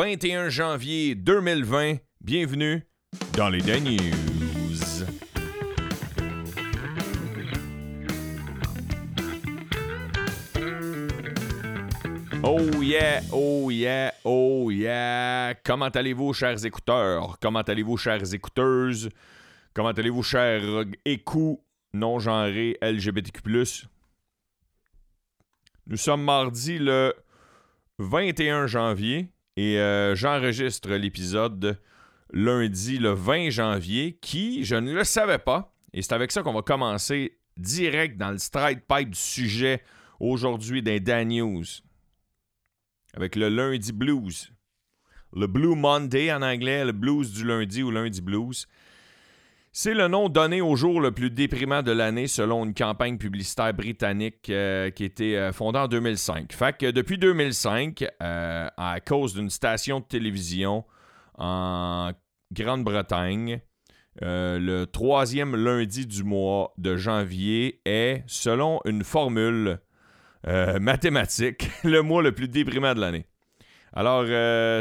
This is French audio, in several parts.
21 janvier 2020. Bienvenue dans les Dan News. Oh yeah, oh yeah, oh yeah. Comment allez-vous, chers écouteurs? Comment allez-vous, chères écouteuses? Comment allez-vous, chers écous non-genrés LGBTQ+. Nous sommes mardi le 21 janvier et euh, j'enregistre l'épisode lundi le 20 janvier qui, je ne le savais pas, et c'est avec ça qu'on va commencer direct dans le stride pipe du sujet aujourd'hui des Dan News. Avec le lundi blues. Le Blue Monday en anglais, le blues du lundi ou lundi blues. C'est le nom donné au jour le plus déprimant de l'année selon une campagne publicitaire britannique euh, qui été euh, fondée en 2005. Fait que depuis 2005, euh, à cause d'une station de télévision en Grande-Bretagne, le troisième lundi du mois de janvier est, selon une formule mathématique, le mois le plus déprimant de l'année. Alors,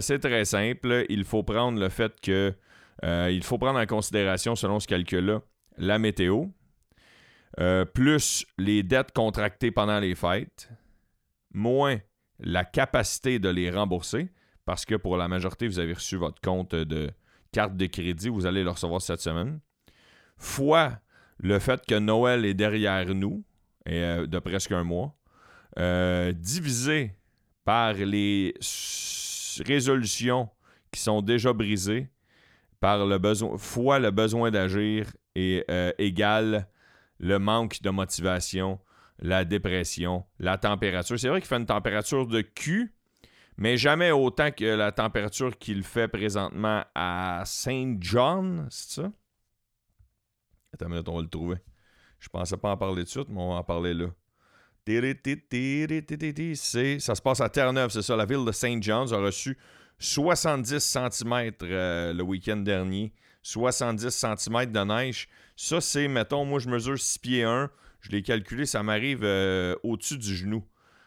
c'est très simple. Il faut prendre le fait que euh, il faut prendre en considération, selon ce calcul-là, la météo, euh, plus les dettes contractées pendant les fêtes, moins la capacité de les rembourser, parce que pour la majorité, vous avez reçu votre compte de carte de crédit, vous allez le recevoir cette semaine, fois le fait que Noël est derrière nous, euh, de presque un mois, divisé par les résolutions qui sont déjà brisées, par le besoin, fois le besoin d'agir et euh, égale le manque de motivation, la dépression, la température. C'est vrai qu'il fait une température de cul, mais jamais autant que la température qu'il fait présentement à Saint John, c'est ça? Attends une minute, on va le trouver. Je pensais pas en parler tout de suite, mais on va en parler là. Ça se passe à Terre-Neuve, c'est ça. La ville de Saint John's a reçu 70 cm euh, le week-end dernier. 70 cm de neige. Ça, c'est, mettons, moi, je mesure 6 pieds 1. Je l'ai calculé, ça m'arrive euh, au-dessus du genou.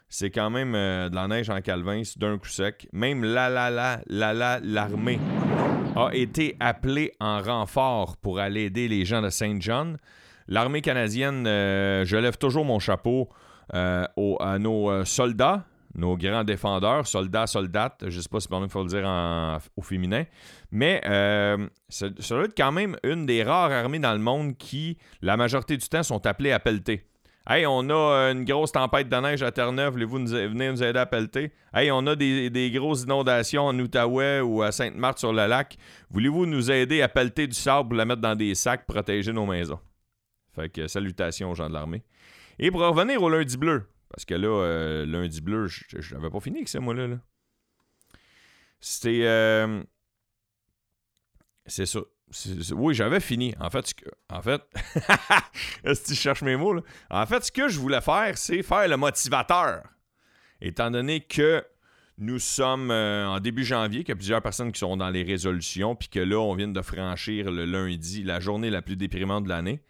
C'est quand même euh, de la neige en calvin, d'un coup sec. Même la la la la la l'armée a été appelée en renfort pour aller aider les gens de Saint John. L'armée canadienne, je lève toujours mon chapeau à nos soldats, nos grands défendeurs, soldats, soldates, je ne sais pas si il faut le dire au féminin, mais euh, ça doit être quand même une des rares armées dans le monde qui, la majorité du temps, sont appelées à pelleter. Hey, on a une grosse tempête de neige à Terre-Neuve, voulez-vous venir nous aider à pelleter? Hey, on a des, grosses inondations en Outaouais ou à Sainte-Marthe-sur-le-Lac. Voulez-vous nous aider à pelleter du sable pour la mettre dans des sacs, protéger nos maisons? Fait que salutations aux gens de l'armée. Et pour revenir au lundi bleu, parce que là, euh, lundi bleu, je n'avais pas fini avec ça, moi, là. C'était. Euh, c'est ça. Oui, j'avais fini. En fait, en fait, que tu cherches mes mots? Là? En fait, ce que je voulais faire, c'est faire le motivateur. Étant donné que nous sommes euh, en début janvier, qu'il y a plusieurs personnes qui sont dans les résolutions, puis que là, on vient de franchir le lundi, la journée la plus déprimante de l'année.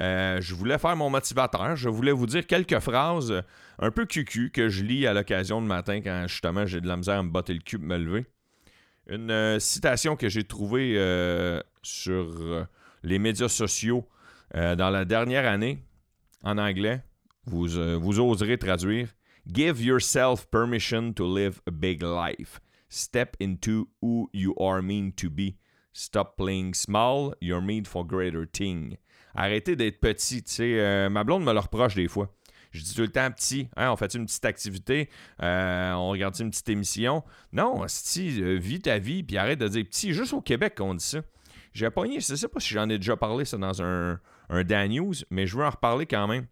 Euh, je voulais faire mon motivateur. Je voulais vous dire quelques phrases un peu cucu que je lis à l'occasion de matin quand justement j'ai de la misère à me botter le cul, me lever. Une euh, citation que j'ai trouvée euh, sur les médias sociaux dans la dernière année en anglais. Vous, vous oserez traduire. Give yourself permission to live a big life. Step into who you are meant to be. Stop playing small, you're made for greater things arrêtez d'être petit. Tu sais, euh, ma blonde me le reproche des fois. Je dis tout le temps petit. Hein, on fait une petite activité, euh, on regarde une petite émission? Non, si, euh, vis ta vie, puis arrête de dire petit. Juste au Québec qu'on dit ça. J'ai pogné, je sais pas si j'en ai déjà parlé ça dans un, un Dan News, mais je veux en reparler quand même.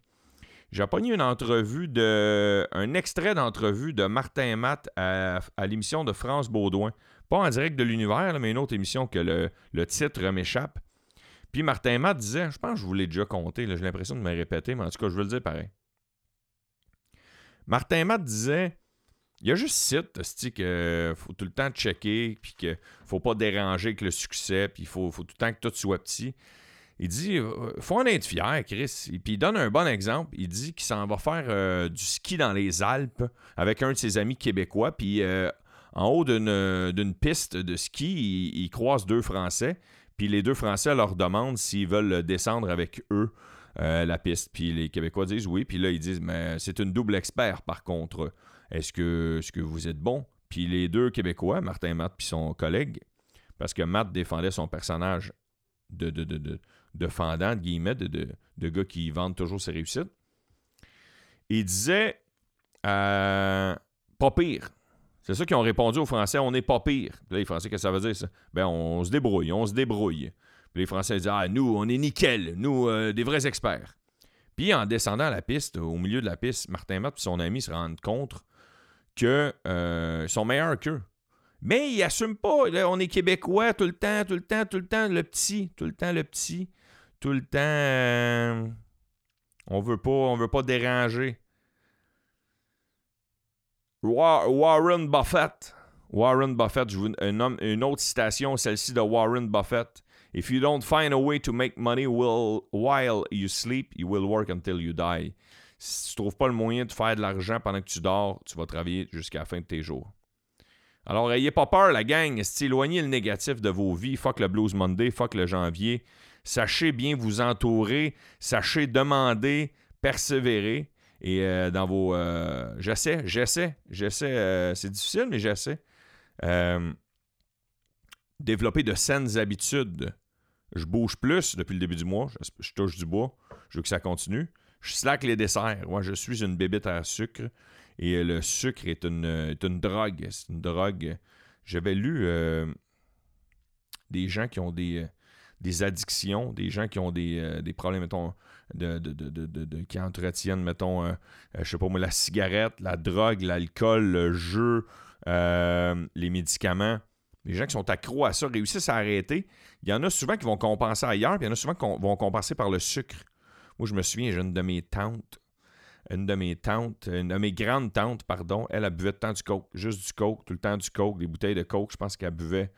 J'ai pogné une entrevue de. un extrait d'entrevue de Martin Matt à, l'émission de France Baudouin. Pas en direct de l'univers, mais une autre émission que le, le titre m'échappe. Puis Martin Matt disait, je pense que je vous l'ai déjà compté, j'ai l'impression de me répéter, mais en tout cas, je veux le dire pareil. Martin Matt disait il y a juste site, cest que faut tout le temps checker, puis qu'il faut pas déranger avec le succès, puis il faut, faut, tout le temps que tout soit petit. Il dit euh, faut en être fier, Chris. Et puis il donne un bon exemple. Il dit qu'il s'en va faire euh, du ski dans les Alpes avec un de ses amis québécois. Puis euh, en haut d'une piste de ski, ils, croisent deux Français. Puis les deux Français leur demandent s'ils veulent descendre avec eux euh, la piste. Puis les Québécois disent oui. Puis là, ils disent, mais c'est une double expert par contre. Est-ce que, vous êtes bon? Puis les deux Québécois, Martin Matt puis son collègue, parce que Matt défendait son personnage de, de, de, de, fendant, de guillemets, de, de, gars qui vendent toujours ses réussites, il disait euh, pas pire. C'est ça qu'ils ont répondu aux Français, on n'est pas pire. les Français, qu'est-ce que ça veut dire ça? Ben, on se débrouille, on se débrouille. Les Français disent Ah, nous, on est nickel, nous, euh, des vrais experts. Puis en descendant la piste, au milieu de la piste, Martin Matt et son ami se rendent compte qu'ils euh, sont meilleurs qu'eux. Mais ils n'assument pas. on est québécois tout le temps, tout le temps, tout le temps, le petit, tout le temps le petit, tout le temps. Euh, on veut pas, on veut pas déranger. Warren Buffett. Warren Buffett, je vous une, une autre citation, celle-ci de Warren Buffett. If you don't find a way to make money while you sleep, you will work until you die. Si tu trouves pas le moyen de faire de l'argent pendant que tu dors, tu vas travailler jusqu'à la fin de tes jours. Alors, ayez pas peur, la gang. Éloignez le négatif de vos vies. Fuck le Blues Monday, fuck le janvier. Sachez bien vous entourer. Sachez demander, persévérer. Et euh, dans vos. Euh, j'essaie, j'essaie, j'essaie. Euh, c'est difficile, mais j'essaie. développer de saines habitudes. Je bouge plus depuis le début du mois. Je, touche du bois. Je veux que ça continue. Je slack les desserts. Moi, je suis une bébête à sucre. Et le sucre est une, une drogue. C'est une drogue. J'avais lu des gens qui ont des, des addictions, des gens qui ont des, des problèmes, mettons, de, qui entretiennent, mettons, euh, euh, je sais pas moi, la cigarette, la drogue, l'alcool, le jeu, euh, les médicaments. Les gens qui sont accros à ça réussissent à arrêter. Il y en a souvent qui vont compenser ailleurs, puis il y en a souvent qui vont compenser par le sucre. Moi, je me souviens, j'ai une de mes tantes, une de mes tantes, une de mes grandes tantes, pardon, elle, a buvait tout le temps du coke, juste du coke, tout le temps du coke, des bouteilles de coke. Je pense qu'elle buvait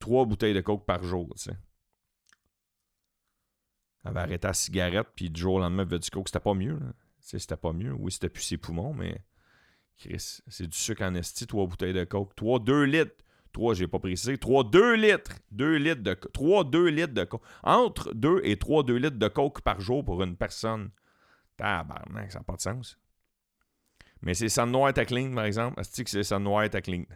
trois bouteilles de coke par jour, tu sais. Elle avait arrêté la cigarette, puis du jour au lendemain, buvait du coke. C'était pas mieux. C'était pas mieux. Oui, c'était plus ses poumons, mais Chris, c'est du sucre en esti, trois bouteilles de coke. Trois, deux litres. Trois, j'ai pas précisé. Trois, deux litres. Deux litres de Trois, deux litres de coke. Entre deux et trois, deux litres de coke par jour pour une personne. Tabarnak, ça n'a pas de sens. Mais c'est San Noir Tackling, par exemple. Est-ce que c'est San Noir Tackling?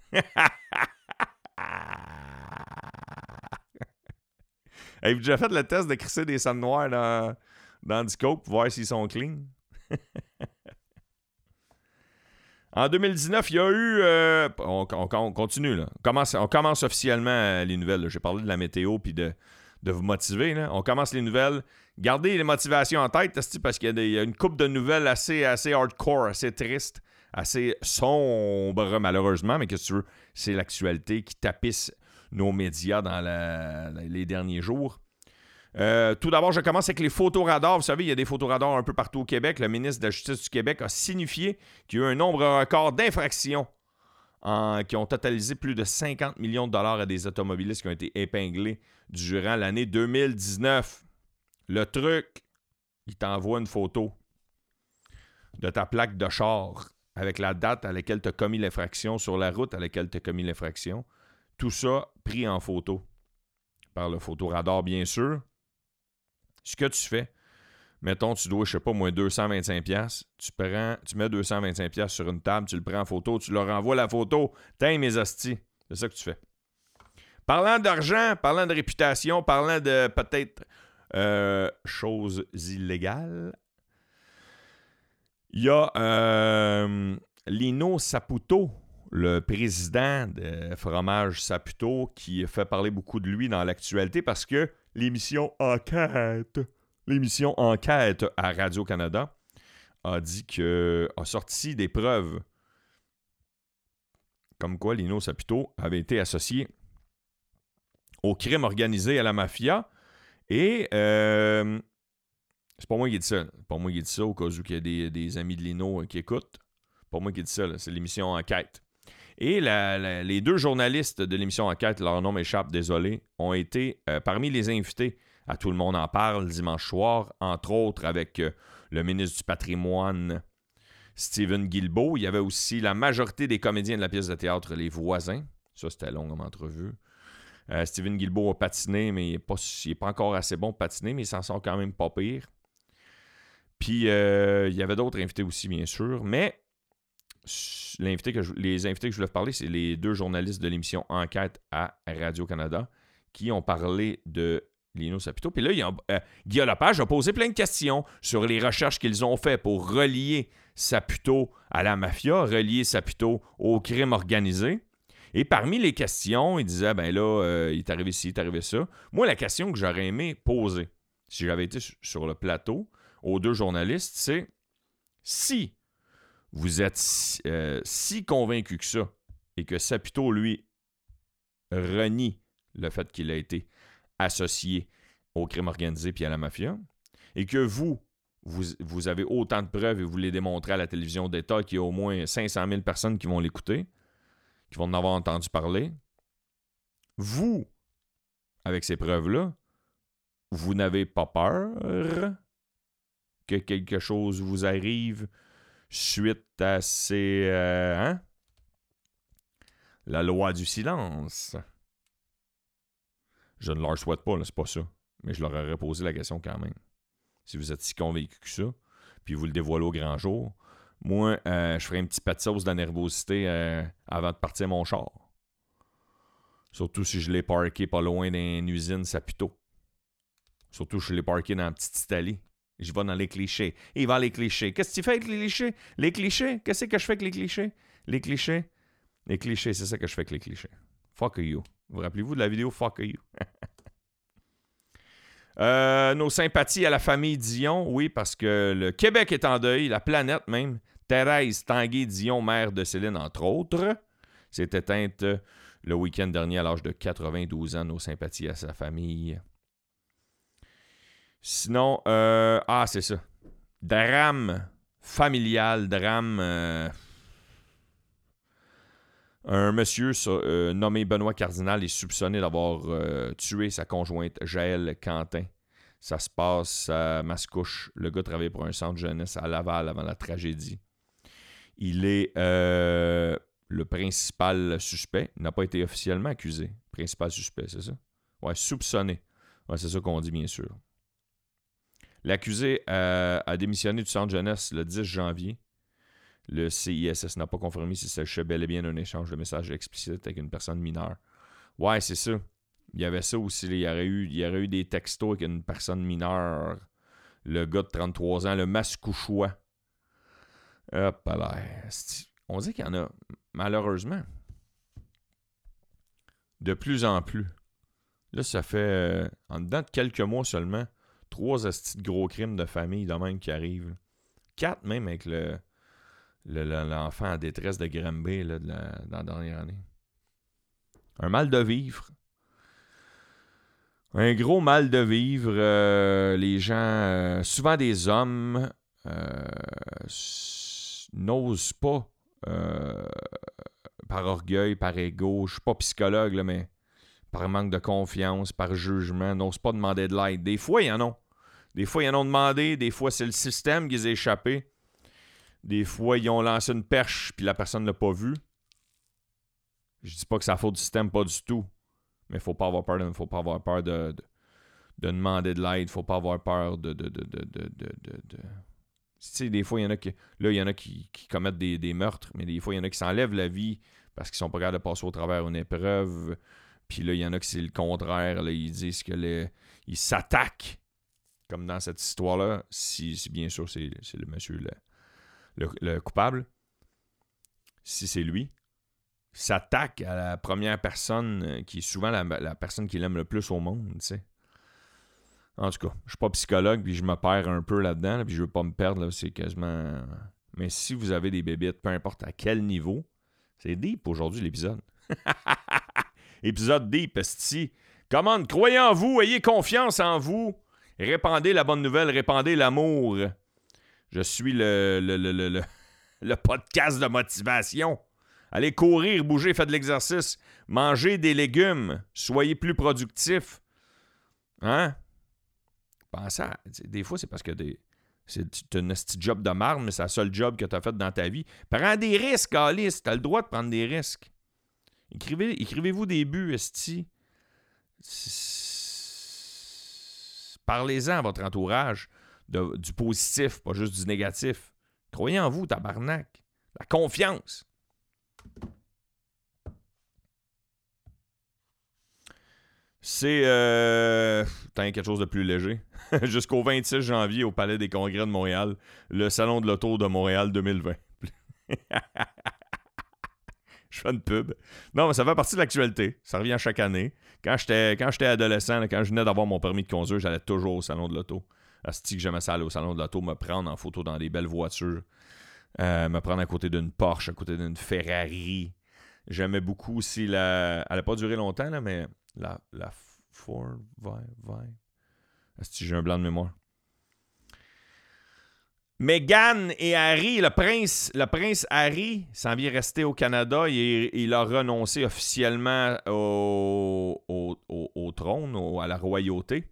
Avez-vous déjà fait le test de crisser des sangs noirs dans, dans du pour voir s'ils sont clean? en 2019, il y a eu. Euh, on, continue, là. On commence, officiellement euh, les nouvelles. J'ai parlé de la météo puis de, de vous motiver. On commence les nouvelles. Gardez les motivations en tête, parce qu'il y, a une coupe de nouvelles assez, assez hardcore, assez triste, assez sombre, malheureusement. Mais qu'est-ce que tu veux? C'est l'actualité qui tapisse nos médias dans les derniers jours. Euh, tout d'abord, je commence avec les photoradars. Vous savez, il y a des photoradars un peu partout au Québec. Le ministre de la Justice du Québec a signifié qu'il y a eu un nombre record d'infractions qui ont totalisé plus de 50 millions de dollars à des automobilistes qui ont été épinglés durant l'année 2019. Le truc, il t'envoie une photo de ta plaque de char avec la date à laquelle tu as commis l'infraction, sur la route à laquelle tu as commis l'infraction. Tout ça pris en photo par le photoradar, bien sûr. Ce que tu fais, mettons, tu dois, je sais pas, moins 225$, tu prends, tu mets 225$ sur une table, tu le prends en photo, tu leur envoies la photo, t'as mes hosties. C'est ça que tu fais. Parlant d'argent, parlant de réputation, parlant de peut-être euh, choses illégales, il y a euh, Lino Saputo le président de Fromage Saputo qui fait parler beaucoup de lui dans l'actualité parce que l'émission Enquête, l'émission Enquête à Radio-Canada a dit que sorti des preuves comme quoi Lino Saputo avait été associé au crime organisé à la mafia et euh, c'est pas moi qui dis ça. C'est pas moi qui dis ça au cas où il y a des, amis de Lino qui écoutent. Pas moi qui dis ça, c'est l'émission Enquête. Et les deux journalistes de l'émission Enquête, leur nom m'échappe, désolé, ont été euh, parmi les invités à Tout le monde en parle dimanche soir, entre autres avec euh, le ministre du patrimoine Steven Guilbeault. Il y avait aussi la majorité des comédiens de la pièce de théâtre Les Voisins. Ça, c'était long comme entrevue. Euh, Steven Guilbeault a patiné, mais il n'est pas, pas, encore assez bon pour patiner, mais il s'en sort quand même pas pire. Puis euh, il y avait d'autres invités aussi, bien sûr. Mais que les invités que je voulais parler, c'est les deux journalistes de l'émission Enquête à Radio-Canada qui ont parlé de Lino Sapito. Puis là, il euh, Guillaume a posé plein de questions sur les recherches qu'ils ont fait pour relier Saputo à la mafia, relier Saputo au crime organisé. Et parmi les questions, il disait, ben là, euh, il est arrivé ci, il est arrivé ça. Moi, la question que j'aurais aimé poser, si j'avais été sur le plateau, aux deux journalistes, c'est si vous êtes euh, si convaincu que ça, et que Saputo, lui, renie le fait qu'il a été associé au crime organisé puis à la mafia, et que vous, vous, avez autant de preuves et vous les démontrez à la télévision d'État qu'il y a au moins 500 000 personnes qui vont l'écouter, qui vont en avoir entendu parler, vous, avec ces preuves-là, vous n'avez pas peur que quelque chose vous arrive suite à ces... Euh, hein? La loi du silence. Je ne leur souhaite pas, c'est pas ça. Mais je leur aurais posé la question quand même. Si vous êtes si convaincu que ça, puis vous le dévoilez au grand jour, moi, euh, je ferai un petit pas de sauce de nervosité euh, avant de partir mon char. Surtout si je l'ai parké pas loin d'une usine Saputo. Surtout si je l'ai parké dans la petite Italie. Je vais dans les clichés. il va les clichés. Qu'est-ce que tu fais avec les clichés? Les clichés? Qu'est-ce que je fais avec les clichés? Les clichés? Les clichés, c'est ça que je fais avec les clichés. Fuck you. Vous rappelez-vous de la vidéo Fuck You? Euh, nos sympathies à la famille Dion, oui, parce que le Québec est en deuil, la planète même. Thérèse Tanguay-Dion, mère de Céline, entre autres, s'est éteinte le week-end dernier à l'âge de 92 ans. Nos sympathies à sa famille. Sinon, euh, ah, c'est ça. Drame familial, drame. Euh, un monsieur euh, nommé Benoît Cardinal est soupçonné d'avoir euh, tué sa conjointe Jaël Quentin. Ça se passe à Mascouche. Le gars travaillait pour un centre jeunesse à Laval avant la tragédie. Il est le principal suspect. Il n'a pas été officiellement accusé. Principal suspect, c'est ça? Ouais, soupçonné. C'est ça qu'on dit, bien sûr. L'accusé a démissionné du centre jeunesse le 10 janvier le CISS n'a pas confirmé si s'agissait bel et bien d'un échange de messages explicites avec une personne mineure. Ouais, c'est ça. Il y avait ça aussi. Il y aurait eu, il y aurait eu des textos avec une personne mineure. Le gars de 33 ans, le mascouchois. Hop là. On dit qu'il y en a, malheureusement, de plus en plus. Là, ça fait, euh, en dedans de quelques mois seulement, trois astis de gros crimes de famille de même qui arrivent. Quatre même avec le, l'enfant en détresse de Granby là, dans la dernière année. Un mal de vivre. Un gros mal de vivre. Euh, les gens, euh, souvent des hommes, euh, n'osent pas, par orgueil, par ego, je suis pas psychologue, mais par manque de confiance, par jugement, n'osent pas demander de l'aide. Des fois, il y en a. Des fois, ils en ont demandé. Des fois, c'est le système qui les a. Des fois, ils ont lancé une perche puis la personne ne l'a pas vu. Je dis pas que ça faute du système, pas du tout. Mais faut pas avoir peur de, faut pas avoir peur de, de, demander de l'aide. faut pas avoir peur de. de, de, de tu sais, des fois, il y en a qui. Là, il y en a qui, commettent des, meurtres, mais des fois, il y en a qui s'enlèvent la vie parce qu'ils sont pas capables de passer au travers une épreuve. Puis là, il y en a qui c'est le contraire. Là, ils disent que les, ils s'attaquent. Comme dans cette histoire-là, si, bien sûr c'est le monsieur le, coupable, si c'est lui, s'attaque à la première personne euh, qui est souvent la, personne qu'il aime le plus au monde, tu sais. En tout cas, je suis pas psychologue, puis je me perds un peu là-dedans, puis je veux pas me perdre, c'est quasiment... Mais si vous avez des bébites, peu importe à quel niveau, c'est deep aujourd'hui l'épisode. Épisode deep, esti. Commande, croyez en vous, ayez confiance en vous. Répandez la bonne nouvelle, répandez l'amour. Je suis le, le, podcast de motivation. Allez courir, bouger, faites de l'exercice, mangez des légumes, soyez plus productif. Hein? Pensez à, Des fois, c'est parce que des, C'est un petit job de marne, mais c'est le seul job que tu as fait dans ta vie. Prends des risques, Alice. Tu as le droit de prendre des risques. Écrivez, écrivez-vous des buts, Esti. Parlez-en à votre entourage du positif, pas juste du négatif. Croyez en vous, tabarnak. La confiance. C'est euh, quelque chose de plus léger. Jusqu'au 26 janvier au Palais des Congrès de Montréal, le Salon de l'Auto de Montréal 2020. Je fais une pub. Non, mais ça fait partie de l'actualité. Ça revient chaque année. Quand j'étais, quand j'étais adolescent, quand je venais d'avoir mon permis de conduire, j'allais toujours au Salon de l'Auto. Asti que j'aimais ça aller au Salon de l'Auto, me prendre en photo dans des belles voitures. Euh, me prendre à côté d'une Porsche, à côté d'une Ferrari. J'aimais beaucoup aussi la. Elle n'a pas duré longtemps, là, mais la, la Ford Vibe. Est-ce j'ai un blanc de mémoire? Meghan et Harry, le prince, le prince Harry s'en vient rester au Canada et il a renoncé officiellement au, au, trône, à la royauté.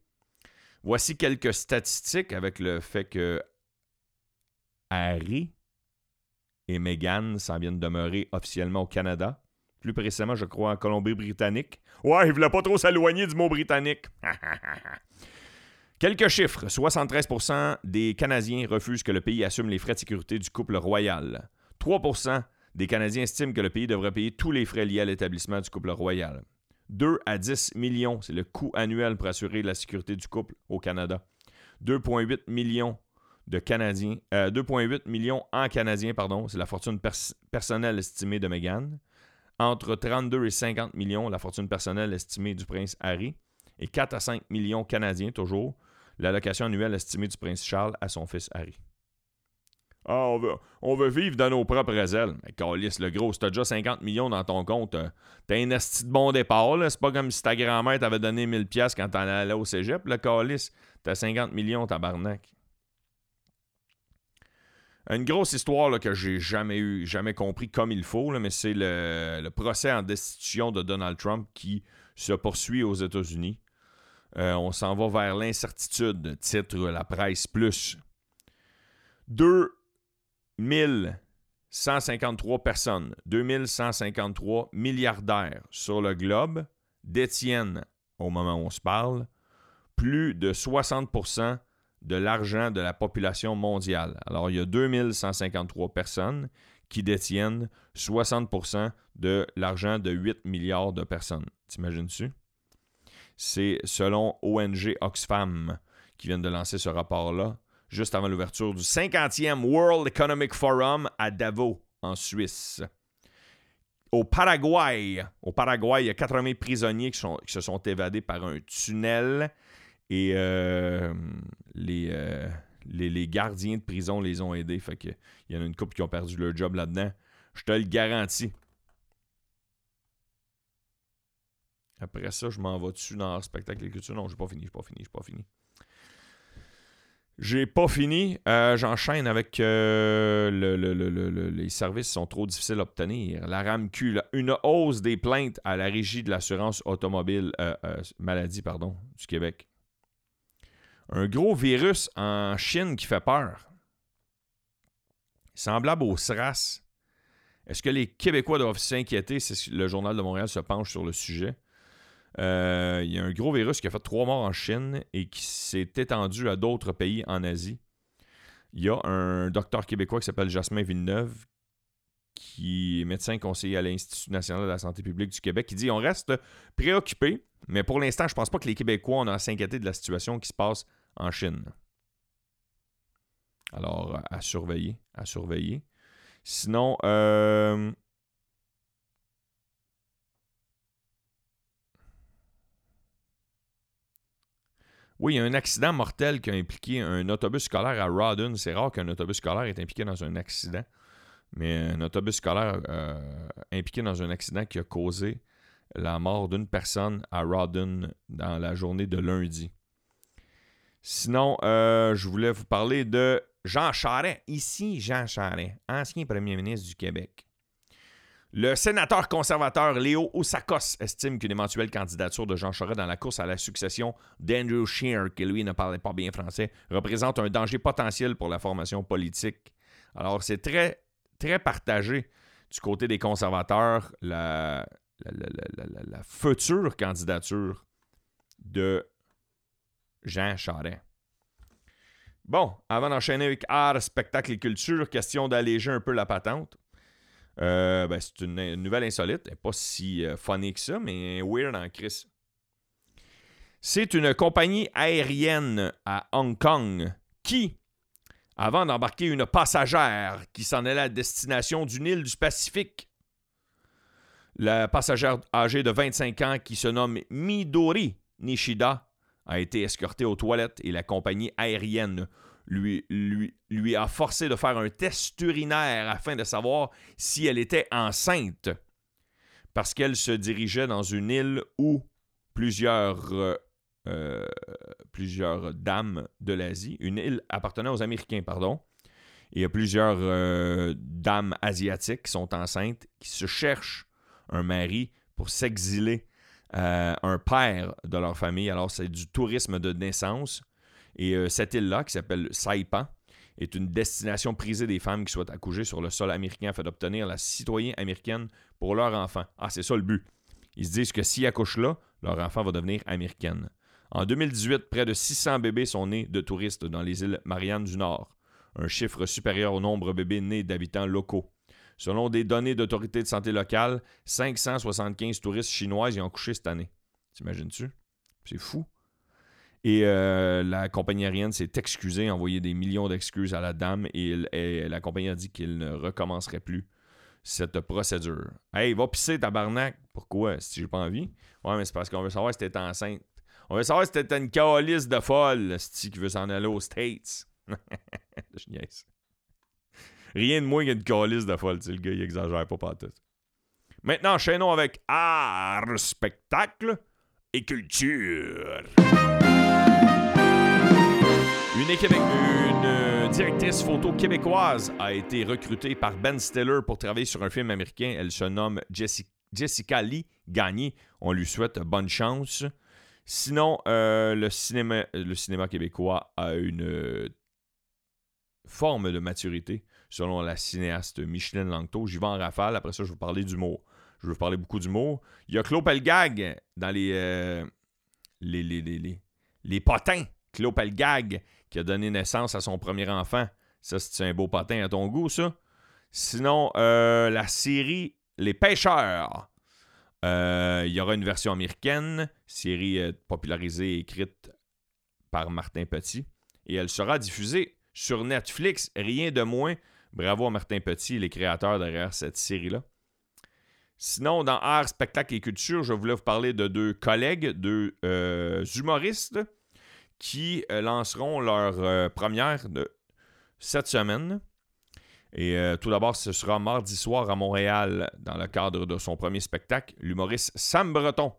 Voici quelques statistiques avec le fait que Harry et Meghan s'en viennent demeurer officiellement au Canada. Plus précisément, je crois, en Colombie-Britannique. Ouais, il voulait pas trop s'éloigner du mot britannique. Quelques chiffres. 73% des Canadiens refusent que le pays assume les frais de sécurité du couple royal. 3% des Canadiens estiment que le pays devrait payer tous les frais liés à l'établissement du couple royal. 2 à 10 millions, c'est le coût annuel pour assurer la sécurité du couple au Canada. 2,8 millions de Canadiens, 2,8 euh, millions en Canadiens, pardon, c'est la fortune personnelle estimée de Meghan entre 32 et 50 millions la fortune personnelle estimée du prince Harry et 4 à 5 millions canadiens toujours l'allocation annuelle estimée du prince Charles à son fils Harry. Ah, on veut, vivre dans nos propres ailes. Mais Calis, le gros, si t'as déjà 50 millions dans ton compte, euh, t'as un esti de bon départ. C'est pas comme si ta grand-mère t'avait donné 1000 pièces quand t'en allais au cégep. Le Calis, t'as 50 millions, tabarnak. Une grosse histoire là, que j'ai jamais eu, jamais compris comme il faut, mais c'est le, procès en destitution de Donald Trump qui se poursuit aux États-Unis. Euh, on s'en va vers l'incertitude, titre La Presse Plus. 2153 personnes, 2153 milliardaires sur le globe détiennent, au moment où on se parle, plus de 60% de l'argent de la population mondiale. Alors, il y a 2153 personnes qui détiennent 60% de l'argent de 8 milliards de personnes. T'imagines-tu? C'est selon ONG Oxfam qui vient de lancer ce rapport-là, juste avant l'ouverture du 50e World Economic Forum à Davos, en Suisse. Au Paraguay, au Paraguay, il y a 80 prisonniers qui, se sont évadés par un tunnel et euh, euh, les, les, gardiens de prison les ont aidés. Fait que il y en a une couple qui ont perdu leur job là-dedans. Je te le garantis. Après ça, je m'en vais dessus dans le spectacle et culture. Non, j'ai pas fini, j'ai pas fini, j'ai pas fini. J'ai pas fini. Euh, j'enchaîne avec le, les services sont trop difficiles à obtenir. La RAMQ, une hausse des plaintes à la régie de l'assurance automobile maladie pardon, du Québec un gros virus en Chine qui fait peur. Semblable au SRAS. Est-ce que les Québécois doivent s'inquiéter si le Journal de Montréal se penche sur le sujet? Euh, il y a un gros virus qui a fait trois morts en Chine et qui s'est étendu à d'autres pays en Asie. Il y a un docteur québécois qui s'appelle Jasmin Villeneuve, qui est médecin conseiller à l'Institut national de la santé publique du Québec, qui dit on reste préoccupé, mais pour l'instant, je ne pense pas que les Québécois ont à s'inquiéter de la situation qui se passe en Chine. Alors, à surveiller, à surveiller. Sinon, euh, Oui, il y a un accident mortel qui a impliqué un autobus scolaire à Rawdon. C'est rare qu'un autobus scolaire est impliqué dans un accident. Mais un autobus scolaire euh, impliqué dans un accident qui a causé la mort d'une personne à Rawdon dans la journée de lundi. Sinon, euh, je voulais vous parler de Jean Charest. Ici, Jean Charest, ancien premier ministre du Québec. Le sénateur conservateur Léo Oussakos estime qu'une éventuelle candidature de Jean Charest dans la course à la succession d'Andrew Scheer, qui lui ne parlait pas bien français, représente un danger potentiel pour la formation politique. Alors, c'est très, très partagé du côté des conservateurs la, future candidature de Jean Charest. Bon, avant d'enchaîner avec art, spectacle et culture, question d'alléger un peu la patente. Euh, ben, c'est une, nouvelle insolite. pas si euh, funny que ça, mais weird en crise. C'est une compagnie aérienne à Hong Kong qui, avant d'embarquer une passagère qui s'en allait à destination d'une île du Pacifique, la passagère âgée de 25 ans qui se nomme Midori Nishida a été escortée aux toilettes et la compagnie aérienne lui, a forcé de faire un test urinaire afin de savoir si elle était enceinte, parce qu'elle se dirigeait dans une île où plusieurs, euh, euh, plusieurs dames de l'Asie, une île appartenant aux Américains, pardon, et il plusieurs euh, dames asiatiques sont enceintes, qui se cherchent un mari pour s'exiler un père de leur famille. Alors, c'est du tourisme de naissance. Et euh, cette île-là, qui s'appelle Saipan, est une destination prisée des femmes qui souhaitent accoucher sur le sol américain afin d'obtenir la citoyenneté américaine pour leur enfant. Ah, c'est ça le but. Ils se disent que s'ils accouchent là, leur enfant va devenir américaine. En 2018, près de 600 bébés sont nés de touristes dans les îles Mariannes du Nord, un chiffre supérieur au nombre de bébés nés d'habitants locaux. Selon des données d'autorités de santé locales, 575 touristes chinoises y ont couché cette année. T'imagines-tu? C'est fou. Et euh, la compagnie aérienne s'est excusée, envoyé des millions d'excuses à la dame et, la compagnie a dit qu'il ne recommencerait plus cette procédure. Hey, va pisser tabarnak. Pourquoi? Si j'ai pas envie. Ouais, mais c'est parce qu'on veut savoir si t'es enceinte. On veut savoir si t'es une calice de folle, si qui veut s'en aller aux States. Je niaise. Rien de moins qu'une calice de folle, le gars, il exagère pas pas tout. Maintenant, enchaînons avec art, spectacle et culture. Une, euh, directrice photo québécoise a été recrutée par Ben Stiller pour travailler sur un film américain. Elle se nomme Jessica Lee Gagné. On lui souhaite bonne chance. Sinon, euh, le, cinéma, québécois a une euh, forme de maturité, selon la cinéaste Micheline Langto. J'y vais en rafale. Après ça, je vais vous parler d'humour. Je vais parler beaucoup d'humour. Il y a Claude Pelgag dans les, les potins. Claude Pelgag qui a donné naissance à son premier enfant. Ça, c'est un beau patin à ton goût, ça. Sinon, euh, la série Les Pêcheurs. Euh, il y aura une version américaine, série euh, popularisée et écrite par Martin Petit. Et elle sera diffusée sur Netflix, rien de moins. Bravo à Martin Petit, les créateurs derrière cette série-là. Sinon, dans art, spectacle et culture, je voulais vous parler de deux collègues, deux humoristes qui euh, lanceront leur euh, première de cette semaine. Et euh, tout d'abord, ce sera mardi soir à Montréal, dans le cadre de son premier spectacle, l'humoriste Sam Breton.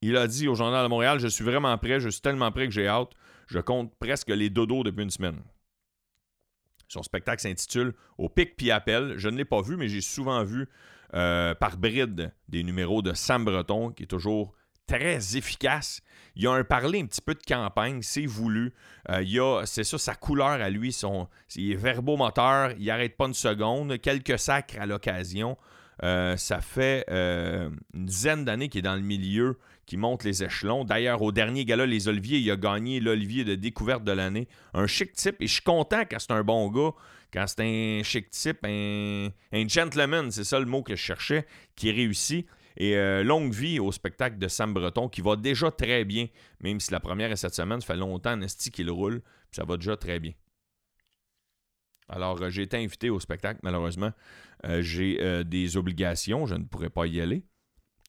Il a dit au Journal de Montréal Je suis vraiment prêt, je suis tellement prêt que j'ai hâte. Je compte presque les dodos depuis une semaine. Son spectacle s'intitule Au pic puis appel. Je ne l'ai pas vu, mais j'ai souvent vu par bride des numéros de Sam Breton, qui est toujours très efficace. Il a un parler un petit peu de campagne, c'est voulu. Euh, a, c'est ça, sa couleur à lui, son, il est verbomoteur, il n'arrête pas une seconde, quelques sacres à l'occasion. Euh, ça fait euh, une dizaine d'années qu'il est dans le milieu, qui monte les échelons. D'ailleurs, au dernier gala, les Oliviers, il a gagné l'Olivier de découverte de l'année. Un chic type, et je suis content quand c'est un bon gars, quand c'est un chic type, un gentleman, c'est ça le mot que je cherchais, qui réussit. Et euh, longue vie au spectacle de Sam Breton qui va déjà très bien, même si la première est cette semaine, ça fait longtemps Nesty qu'il roule, puis ça va déjà très bien. Alors, euh, j'ai été invité au spectacle, malheureusement. Euh, j'ai des obligations, je ne pourrais pas y aller.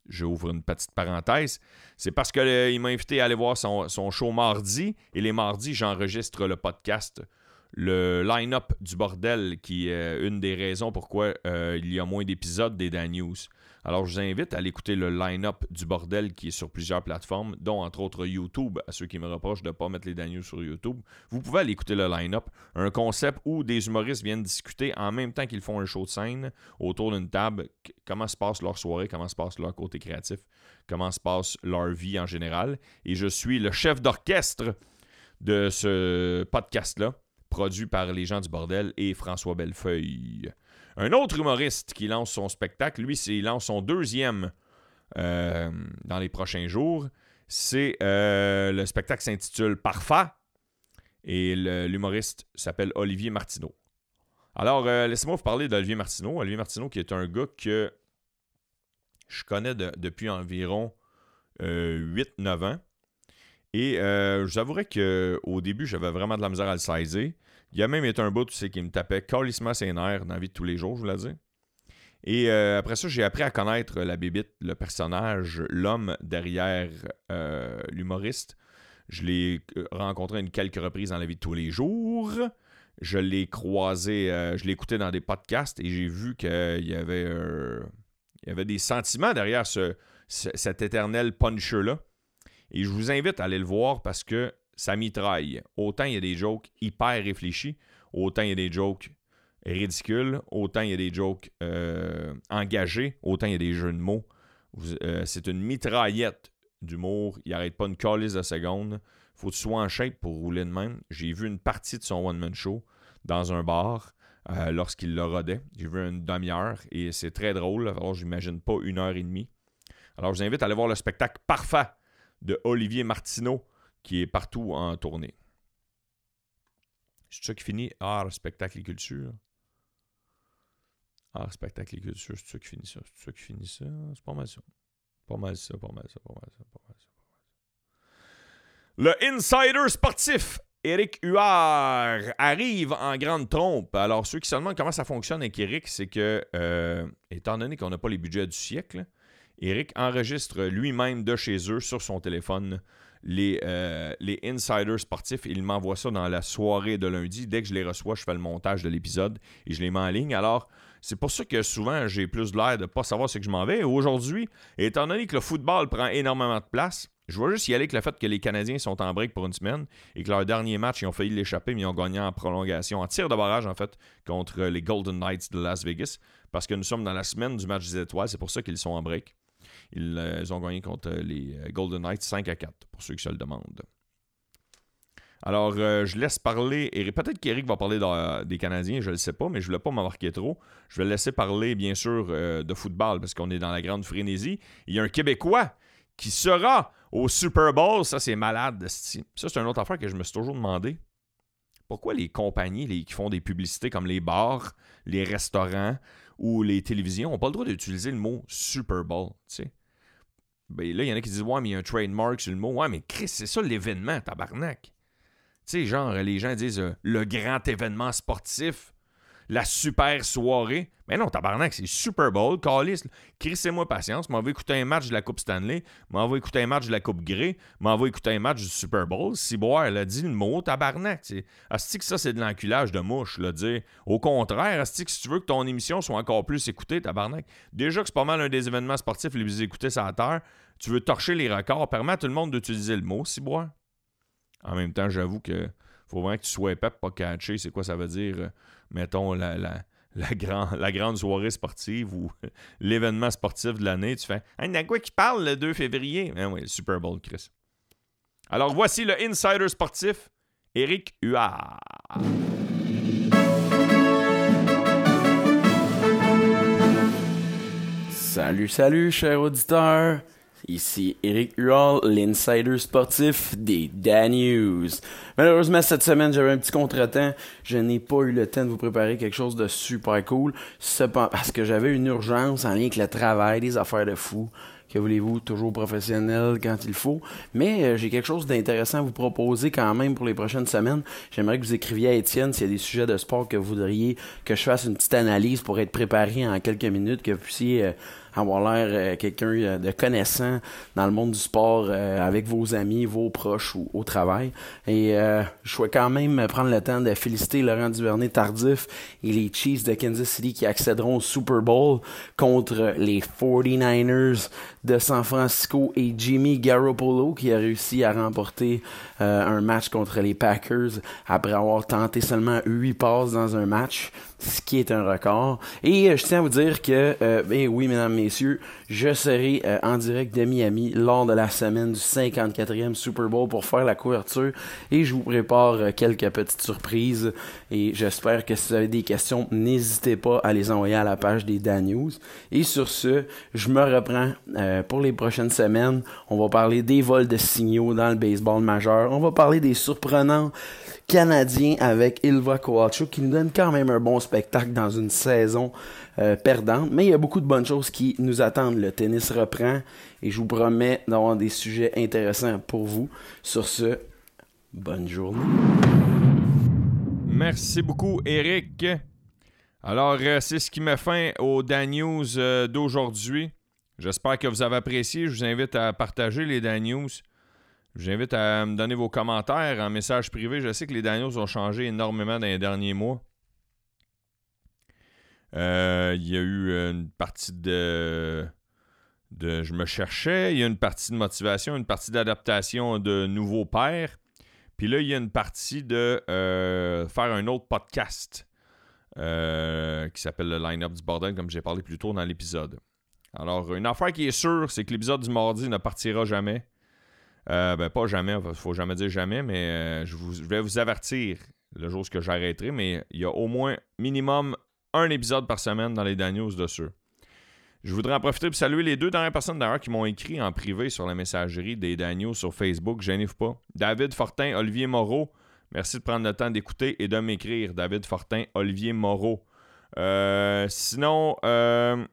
J'ouvre une petite parenthèse. C'est parce qu'il m'a invité à aller voir son, son, show mardi. Et les mardis, j'enregistre le podcast, le line-up du bordel, qui est une des raisons pourquoi il y a moins d'épisodes des Dan News. Alors, je vous invite à aller écouter le line-up du bordel qui est sur plusieurs plateformes, dont entre autres YouTube, à ceux qui me reprochent de ne pas mettre les Daniels sur YouTube. Vous pouvez aller écouter le line-up, un concept où des humoristes viennent discuter en même temps qu'ils font un show de scène autour d'une table, comment se passe leur soirée, comment se passe leur côté créatif, comment se passe leur vie en général. Et je suis le chef d'orchestre de ce podcast-là, produit par les gens du bordel et François Bellefeuille. Un autre humoriste qui lance son spectacle, lui, il lance son deuxième euh, dans les prochains jours. C'est euh, le spectacle s'intitule Parfait et l'humoriste s'appelle Olivier Martineau. Alors, euh, laissez-moi vous parler d'Olivier Martineau. Olivier Martineau, qui est un gars que je connais depuis environ 8-9 ans. Et je vous avouerai qu'au début, j'avais vraiment de la misère à le saisir. Il y a même été un bout, tu sais, qui me tapait calissement ses dans la vie de tous les jours, je vous l'ai dit. Et euh, après ça, j'ai appris à connaître la bébite, le personnage, l'homme derrière euh, l'humoriste. Je l'ai euh, rencontré une quelques reprises dans la vie de tous les jours. Je l'ai croisé, je l'ai écouté dans des podcasts et j'ai vu qu'il y avait, il y avait des sentiments derrière ce, cet éternel puncher-là. Et je vous invite à aller le voir parce que ça mitraille. Autant il y a des jokes hyper réfléchis, autant il y a des jokes ridicules, autant il y a des jokes euh, engagés, autant il y a des jeux de mots. Euh, c'est une mitraillette d'humour. Il n'arrête pas une calice de secondes. faut que tu sois en shape pour rouler de même. J'ai vu une partie de son one-man show dans un bar euh, lorsqu'il le rodait. J'ai vu une demi-heure et c'est très drôle. Alors, j'imagine pas une heure et demie. Alors, je vous invite à aller voir le spectacle parfait de Olivier Martineau qui est partout en tournée. C'est ça qui finit art, spectacle et culture. Art, spectacle et culture, c'est ça qui finit ça. C'est ça qui finit ça. C'est pas mal ça. Pas mal ça, pas mal ça, pas mal ça, pas mal ça. Le insider sportif Eric Huard arrive en grande trompe. Alors, ceux qui se demandent comment ça fonctionne avec Eric, c'est que, euh, étant donné qu'on n'a pas les budgets du siècle, Eric enregistre lui-même de chez eux sur son téléphone les, euh, les insiders sportifs. Il m'envoie ça dans la soirée de lundi. Dès que je les reçois, je fais le montage de l'épisode et je les mets en ligne. Alors, c'est pour ça que souvent, j'ai plus l'air de ne pas savoir ce que je m'en vais. Aujourd'hui, étant donné que le football prend énormément de place, je vois juste y aller avec le fait que les Canadiens sont en break pour une semaine et que leur dernier match, ils ont failli l'échapper, mais ils ont gagné en prolongation, en tir de barrage, en fait, contre les Golden Knights de Las Vegas. Parce que nous sommes dans la semaine du match des étoiles, c'est pour ça qu'ils sont en break. Euh, ils, ont gagné contre les euh, Golden Knights 5 à 4, pour ceux qui se le demandent. Alors, euh, je laisse parler, et peut-être qu'Eric va parler des Canadiens, je ne le sais pas, mais je ne voulais pas m'embarquer trop. Je vais laisser parler, bien sûr, de football, parce qu'on est dans la grande frénésie. Il y a un Québécois qui sera au Super Bowl. Ça, c'est malade. Ça, c'est une autre affaire que je me suis toujours demandé. Pourquoi les compagnies qui font des publicités comme les bars, les restaurants ou les télévisions n'ont pas le droit d'utiliser le mot Super Bowl, tu sais? Ben là, il y en a qui disent Ouais, mais il y a un trademark sur le mot. Ouais, mais Chris, c'est ça l'événement, tabarnak. Tu sais, genre, les gens disent euh, le grand événement sportif, la super soirée. Mais non, tabarnak, c'est Super Bowl, Callis. Crissez-moi patience. M'en va écouter un match de la Coupe Stanley. M'en va écouter un match de la Coupe Grey. M'en va écouter un match du Super Bowl. Si boire, elle a dit le mot, tabarnak. Asti que ça, c'est de l'enculage de mouche, là, dire. Au contraire, Asti que si tu veux que ton émission soit encore plus écoutée, tabarnak. Déjà que c'est pas mal un des événements sportifs les plus écoutés sur la Terre. Tu veux torcher les records, permet à tout le monde d'utiliser le mot, si. En même temps, j'avoue que faut vraiment que tu sois épais pas catcher c'est quoi ça veut dire, euh, mettons, la, la, la, la grande soirée sportive ou l'événement sportif de l'année. Tu fais Hey, a quoi qui parle le 2 février Ben oui, Super Bowl, Chris. Alors voici le insider sportif, Eric Huard. Salut, salut, cher auditeur. Ici Eric Huall, l'insider sportif des Dan News. Malheureusement, cette semaine, j'avais un petit contretemps. Je n'ai pas eu le temps de vous préparer quelque chose de super cool. Parce que j'avais une urgence en lien avec le travail, des affaires de fou. que voulez-vous, toujours professionnel quand il faut. Mais euh, j'ai quelque chose d'intéressant à vous proposer quand même pour les prochaines semaines. J'aimerais que vous écriviez à Étienne s'il y a des sujets de sport que vous voudriez que je fasse une petite analyse pour être préparé en quelques minutes, que vous puissiez euh, avoir l'air euh, quelqu'un euh, de connaissant dans le monde du sport euh, avec vos amis, vos proches ou au travail. Et je souhaite quand même prendre le temps de féliciter Laurent Duvernay Tardif et les Chiefs de Kansas City qui accéderont au Super Bowl contre les 49ers de San Francisco et Jimmy Garoppolo qui a réussi à remporter un match contre les Packers après avoir tenté seulement 8 passes dans un match, ce qui est un record. Et je tiens à vous dire que, ben oui, mesdames, messieurs, je serai euh, en direct de Miami lors de la semaine du 54e Super Bowl pour faire la couverture et je vous prépare euh, quelques petites surprises et j'espère que si vous avez des questions, n'hésitez pas à les envoyer à la page des Dan News. Et sur ce, je me reprends euh, pour les prochaines semaines. On va parler des vols de signaux dans le baseball majeur. On va parler des surprenants canadiens avec Ilva Kowalchuk qui nous donne quand même un bon spectacle dans une saison euh, perdante. Mais il y a beaucoup de bonnes choses qui nous attendent. Le tennis reprend et je vous promets d'avoir des sujets intéressants pour vous. Sur ce, bonne journée. Merci beaucoup, Eric. Alors, euh, c'est ce qui met fin au Dan News euh, d'aujourd'hui. J'espère que vous avez apprécié. Je vous invite à partager les Dan News. Je vous invite à me donner vos commentaires en message privé. Je sais que les Dan News ont changé énormément dans les derniers mois. Euh, il y a eu une partie de, de Je me cherchais. Il y a une partie de motivation, une partie d'adaptation de nouveaux pères. Puis là, il y a une partie de euh, faire un autre podcast euh, qui s'appelle le Line-Up du Bordel, comme j'ai parlé plus tôt dans l'épisode. Alors, une affaire qui est sûre, c'est que l'épisode du mardi ne partira jamais. Ben, pas jamais, il faut jamais dire jamais, mais je, je, vais vous avertir le jour où j'arrêterai, mais il y a au moins minimum un épisode par semaine dans les Daniels dessus. Je voudrais en profiter pour saluer les deux dernières personnes d'ailleurs qui m'ont écrit en privé sur la messagerie des Daniels sur Facebook. Gênez-vous pas. David Fortin, Olivier Moreau. Merci de prendre le temps d'écouter et de m'écrire. David Fortin, Olivier Moreau. Euh, sinon, euh,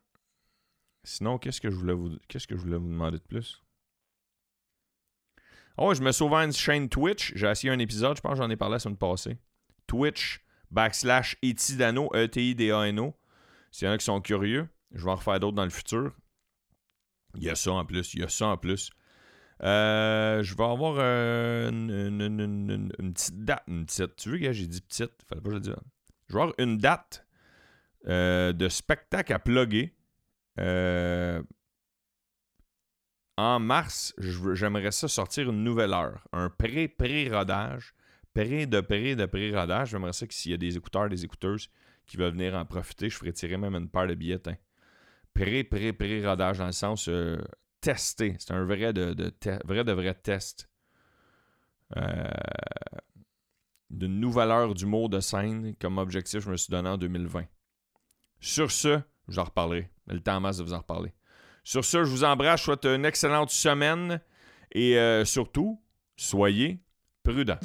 sinon, qu'est-ce que je voulais vous, qu'est-ce que je voulais vous demander de plus? Oh, je me souviens une chaîne Twitch. J'ai essayé un épisode, je pense que j'en ai parlé la semaine passée. Twitch backslash etidano, E-T-I-D-A-N-O. S'il y en a qui sont curieux, je vais en refaire d'autres dans le futur. Il y a ça en plus, il y a ça en plus. Euh, je vais avoir euh, une, petite date. Une petite, tu veux que j'ai dit petite? Fallait pas que je le dise. Je vais avoir une date euh, de spectacle à plugger. En mars, j'aimerais ça sortir une nouvelle heure. Un pré-pré-rodage pré de pré de pré-rodage. J'aimerais ça que s'il y a des écouteurs, des écouteuses qui veulent venir en profiter, je ferais tirer même une paire de billets. Hein. Pré, pré, pré-rodage dans le sens euh, testé. C'est un vrai de, vrai de vrai test. Euh, d'une nouvelle heure d'humour de scène comme objectif, je me suis donné en 2020. Sur ce, je vous en reparlerai. Le temps masse de vous en reparler. Sur ce, je vous embrasse. Je souhaite une excellente semaine et euh, surtout, soyez prudents.